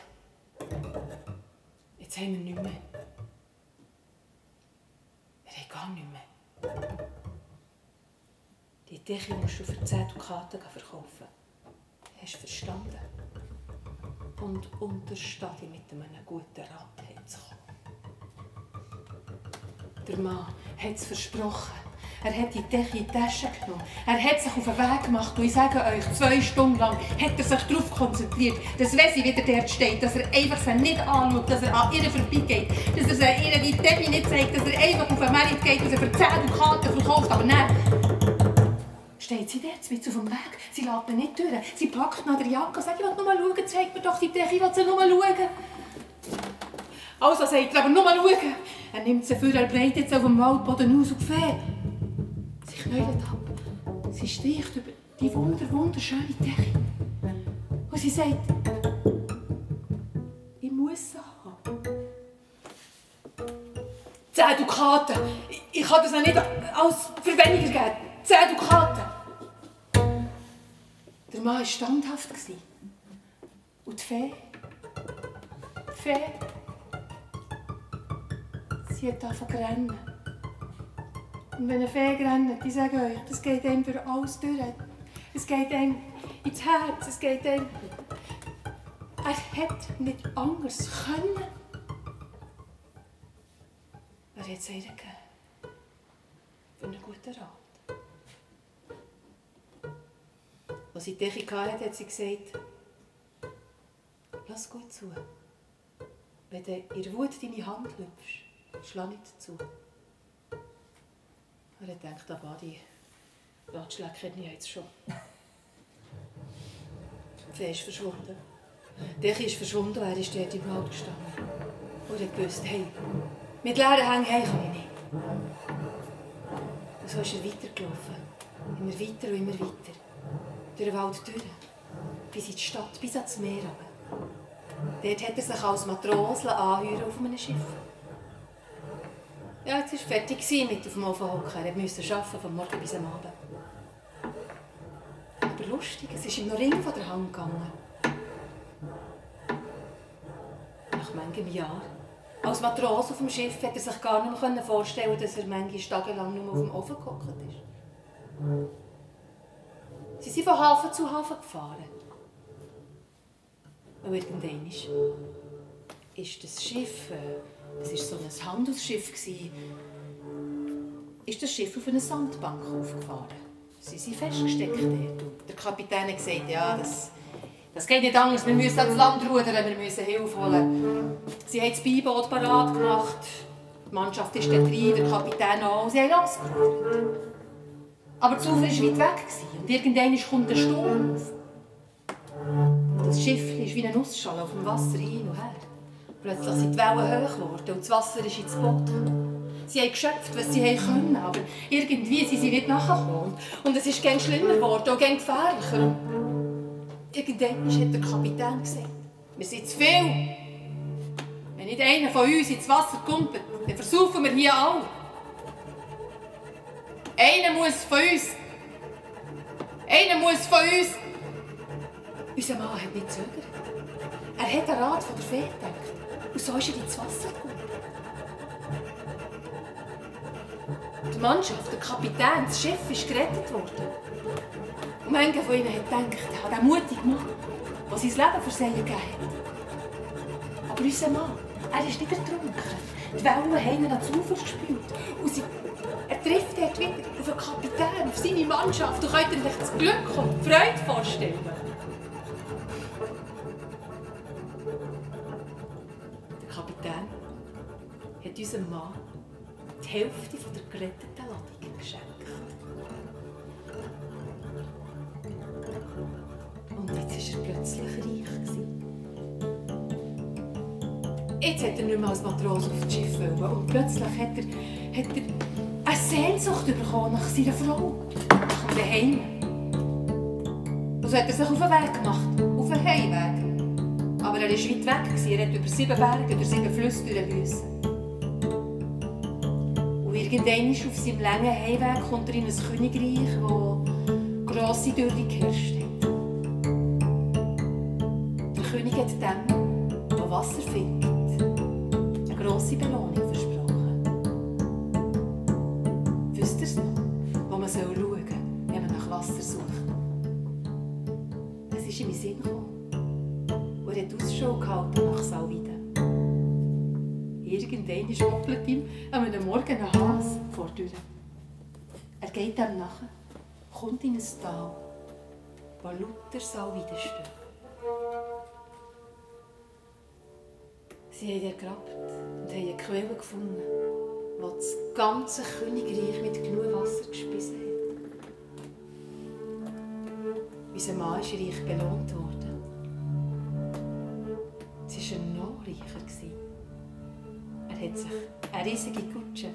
jetzt haben wir nichts mehr. Decke musst du für 10 Dukaten verkaufen. Hast du verstanden? Und unterstehe dich mit einem guten Rat herzukommen. Der Mann hat es versprochen. Er hat die Decke in die Tasche genommen. Er hat sich auf den Weg gemacht. Und ich sage euch, zwei Stunden lang hat er sich darauf konzentriert, dass wenn sie wieder dort steht, dass er einfach sie nicht anschaut, dass er an ihr vorbeigeht, dass er ihr die Decke nicht zeigt, dass er einfach auf den Markt geht und sie für 10 Dukaten verkauft. Aber nein, steht sie dort mit auf dem Weg. Sie lässt ihn nicht durch. Sie packt nach der Jacke und sagt, ich will nur mal schauen, zeig mir doch die Decke, ich will sie nur mal schauen. Also sagt er, aber nur mal schauen. Er nimmt sie für, er breitet sie auf dem Waldboden aus und fährt. Sie knäulet ab. Sie streicht über die wunder, wunderschöne Decke. Und sie sagt, ich muss sie haben. Zehn Dukaten. Ich, ich kann das nicht alles für weniger geben. Zehn Dukaten. Der Mann war standhaft. Und die Fee? Die Fee? Sie hat angefangen zu rennen. Und wenn eine Fee rennt, ich sage euch, das geht einem durch alles durch. Es geht einem ins Herz, es geht einem... Er hat nicht anders können. Er hat es ihr gegeben. für einen guten Rat. Als sie die Decke hatte, hat sie gesagt, lass gut zu. Wenn du in Wut deine Hand lüpfst, schlag nicht zu. Er hat gedacht, aber die Ratschläge kenne ich jetzt schon. Die Fee ist verschwunden. Die ist verschwunden, er ist dort im Wald gestanden. Und er gewusst, hey, mit leeren Hängen heim kann ich nicht. Und so ist er weitergelaufen. Immer weiter und immer weiter. Durch den Wald durch. Bis in die Stadt, bis ans Meer. Dort hat er sich als Matros auf einem Schiff. Ja, jetzt war er fertig mit auf dem Ofen hocken. Er musste arbeiten, von morgen bis am Abend. Aber lustig, es ist ihm noch Ring von der Hand gegangen. Nach manchem Jahr. Als Matros auf dem Schiff hätte er sich gar nicht mehr vorstellen dass er manchmal tagelang nur auf dem Ofen gehockt ist. Sie von Hafen zu Hafen gefahren. Und irgendwann ist das Schiff, äh, es war so ein Handelsschiff, ist das Schiff auf eine Sandbank aufgefahren. Sie sind festgesteckt dort. Und der Kapitän hat gesagt, ja, das, das geht nicht anders, wir müssen ans Land rudern, wir müssen Hilfe holen. Sie haben das Beiboot parat gemacht, die Mannschaft ist dort rein, der Kapitän auch, sie haben losgerudert. Aber das Ufer war weit weg und irgendwann kommt ein Sturm. Und das Schiff ist wie eine Nussschale auf dem Wasser hin und her. Plötzlich sind die Wellen hoch geworden und das Wasser ist ins Boot. Sie haben geschöpft, was sie können, aber irgendwie sind sie nicht nachgekommen. Und es ist gern schlimmer geworden und gern gefährlicher. Irgendwann hat der Kapitän gesagt, wir sind zu viel. Wenn nicht einer von uns ins Wasser kommt, dann versaufen wir hier alle. Einer muss von uns. Einer muss von uns. Unser Mann hat nicht zögert. Er hat den Rat von der Fee gedacht. Und so ist er ins Wasser gekommen. Die Mannschaft, der Kapitän, das Schiff ist gerettet worden. Und manche von ihnen hat gedacht, ja, der mutige Mann, der sein Leben für sie gegeben hat. Aber unser Mann, er ist nicht ertrunken. Die Wellen haben ihn ans Ufer gespült. Und sie, er trifft dort wieder auf den Kapitän, auf seine Mannschaft. Du könnt euch das Glück und die Freude vorstellen. Der Kapitän hat unserem Mann die Hälfte der geretteten Ladung geschenkt. Und jetzt war er plötzlich reich. gewesen. Jetzt hat er nicht mehr als Matros auf das Schiff wollen. Und plötzlich hat er, hat er Sehnsucht bekommen nach seiner Frau, nach dem Heim. Und so hat er sich auf den Weg gemacht, auf den Heimweg. Aber er war weit weg. Er hat über sieben Berge, durch sieben Flüsse müssen. Und irgendwann auf seinem langen Heimweg kommt er in ein Königreich, wo grosse Dürre geherrscht hat. Der König hat dem, wo lauter Salwiden stehen. Sie haben ergrabt und haben eine Quelle gefunden, die das ganze Königreich mit genug Wasser gespissen hat. Unser Mann ist reich belohnt worden. Es war noch reicher. Er hat sich eine riesige Kutsche,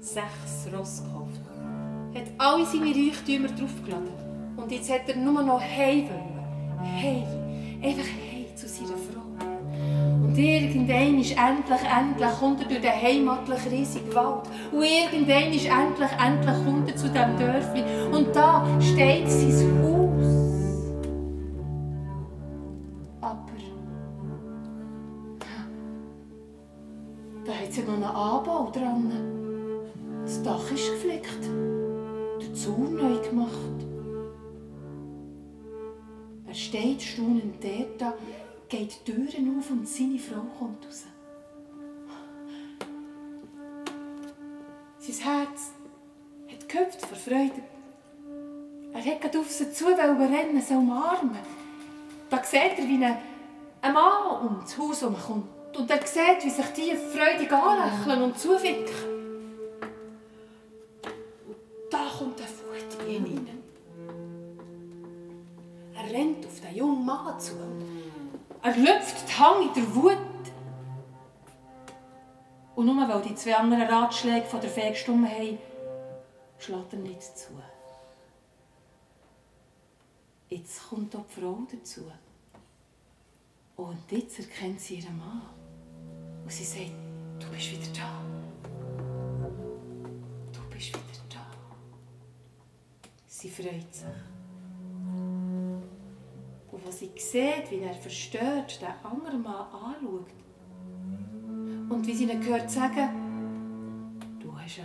sechs Ross gekauft, hat alle seine Reichtümer draufgeladen und jetzt hat er nur noch heim wollen. Heim. Einfach heim zu seiner Frau. Und irgendwann ist endlich, endlich kommt er durch den heimatlichen riesigen Wald. Und irgendwann ist endlich, endlich kommt er zu diesem Dörfli. Und da steht sein Haus. Aber da hat sie noch einen Anbau dran. Das Dach ist geflickt. Der Zaun neu gemacht. Steht staunend dort, geht die Türen auf und seine Frau kommt raus. Sein Herz hat gehüpft vor Freude. Er hat gerade auf sie zu rennen, sie umarmen. Da sieht er, wie ein, Mann um das Haus herumkommt. Und er sieht, wie sich die freudig anlächeln und zuwinken. Und da kommt ein Wut in ihn. Er rennt auf den jungen Mann zu. Er lüpft die Hang in der Wut. Und nur weil die zwei anderen Ratschläge von der Fee gestummen haben, schlägt er nicht zu. Jetzt kommt auch die Frau dazu. Und jetzt erkennt sie ihren Mann. Und sie sagt, du bist wieder da. Du bist wieder da. Sie freut sich. Sie sieht, wie er verstört den anderen Mann anschaut, und wie sie ihn hört sagen, du hast ja,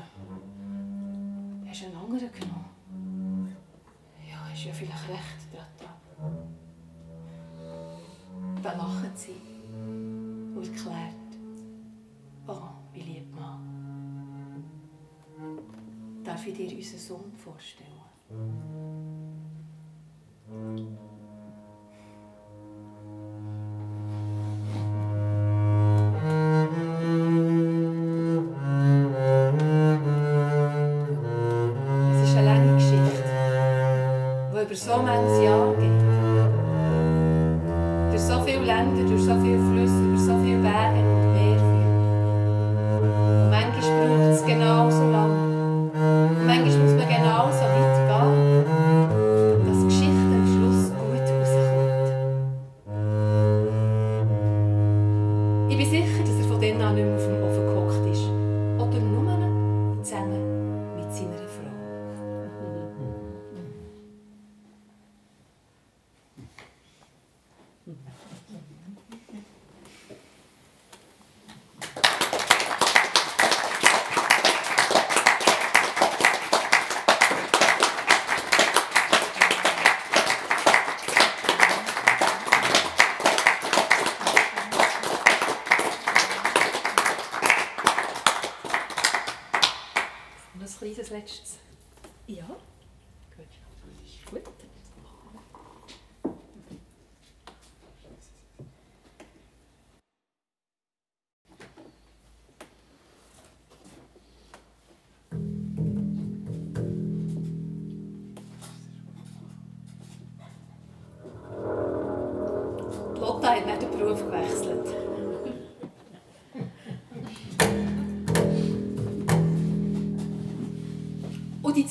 hast einen anderen genommen. Ja, ist ja vielleicht recht, Tata. Dann lacht sie und erklärt, oh, wie lieb Mann. Darf ich dir unseren Sohn vorstellen?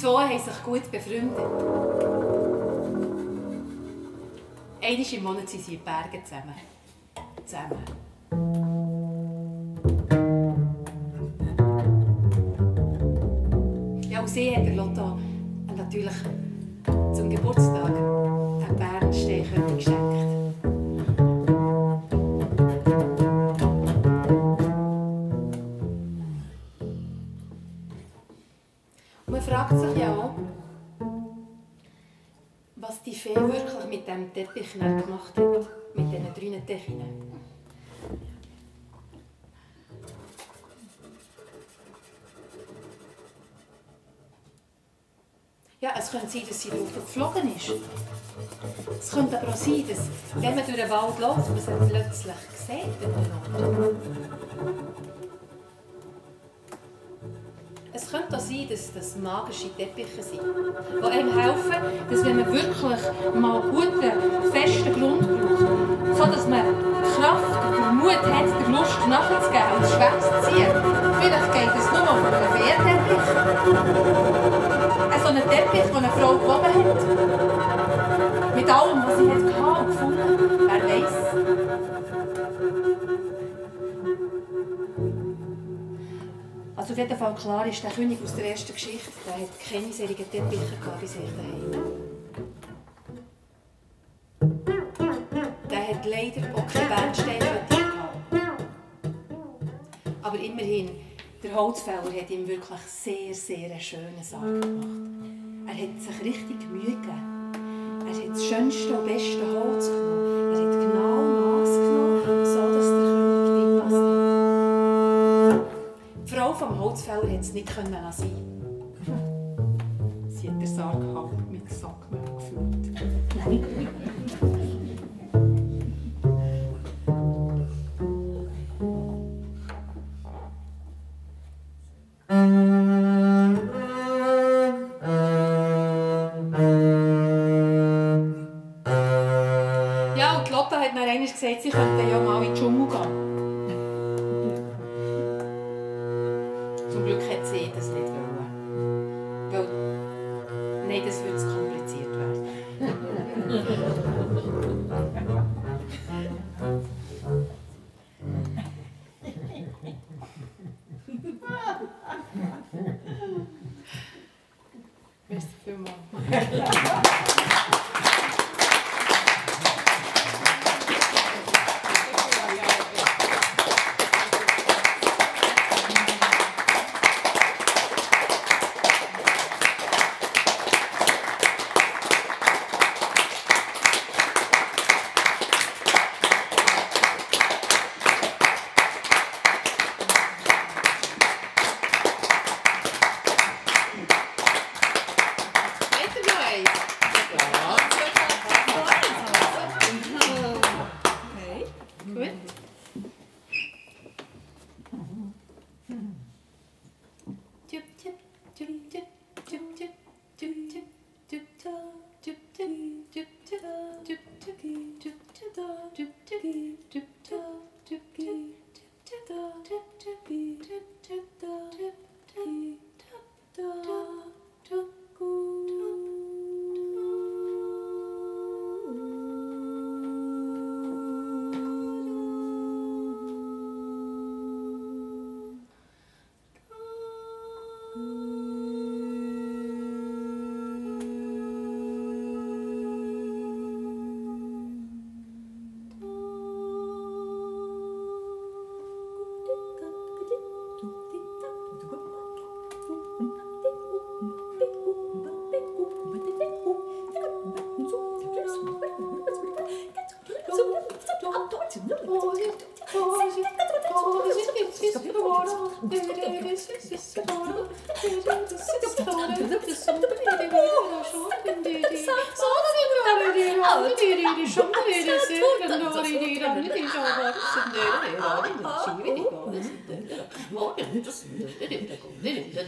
Zwei haben sich gut befreundet. Einmal im Monat sind sie in die Berge zusammen. Zusammen. Ja, und sie hat der Lotta natürlich zum Geburtstag Teppich gemacht hat. Mit diesen drei Teppichen. Ja, es könnte sein, dass sie drauf geflogen ist. Es könnte aber auch sein, dass, wenn man durch den Wald läuft, man sie plötzlich sieht. Könnte auch sein, dass das magische Teppiche sind, die einem helfen, dass wenn man wirklich mal guten, festen Grund braucht, so dass man die Kraft und den Mut hat, der Lust nachzugeben und das Schwert zu ziehen. Vielleicht geht es nur auf einen Feenteppich. So einen Teppich, den eine Frau gewonnen hat. Mit allem, was sie hatte auf jeden Fall klar ist, der König aus der ersten Geschichte, der hat keine solchen Teppiche gehabt bei sich daheim. Der hat leider auch keine Bernsteinfötter gehabt. Aber immerhin, der Holzfäller hat ihm wirklich sehr, sehr einen schönen Sarg gemacht. Er hat sich richtig Mühe gegeben. Er hat das schönste und beste Holz genommen. Er hat genau vom Holzfäller hätte es nicht sein können. Sie hat den Sarg halb mit Sackmehl gefüllt. Ja, und Lotta hat mir einmal gesagt, sie könnte ja mal in die Dschungel gehen. 하늘이 정말이래 세간도리 이런 정말 신들이 어디 지휘리고 했을 때 뭐면 좋습니다.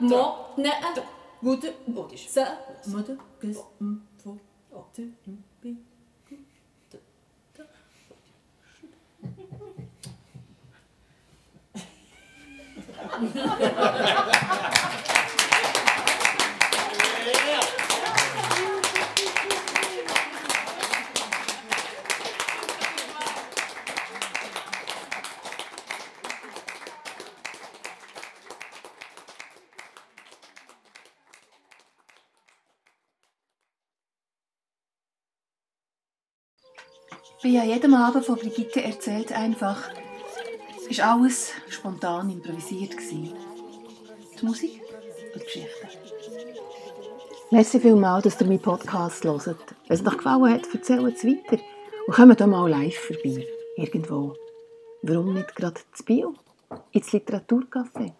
måne gode sa måtte gæsten få til en Yeah. Wie an jedem Abend von Brigitte erzählt einfach, war alles spontan improvisiert. Die Musik und die Geschichten. Merci vielmals, dass ihr meinen Podcast hört. Wenn es euch gefallen hat, erzählt es weiter und kommt auch mal live vorbei. Irgendwo. Warum nicht gerade zu Bio? Ins Literaturcafé.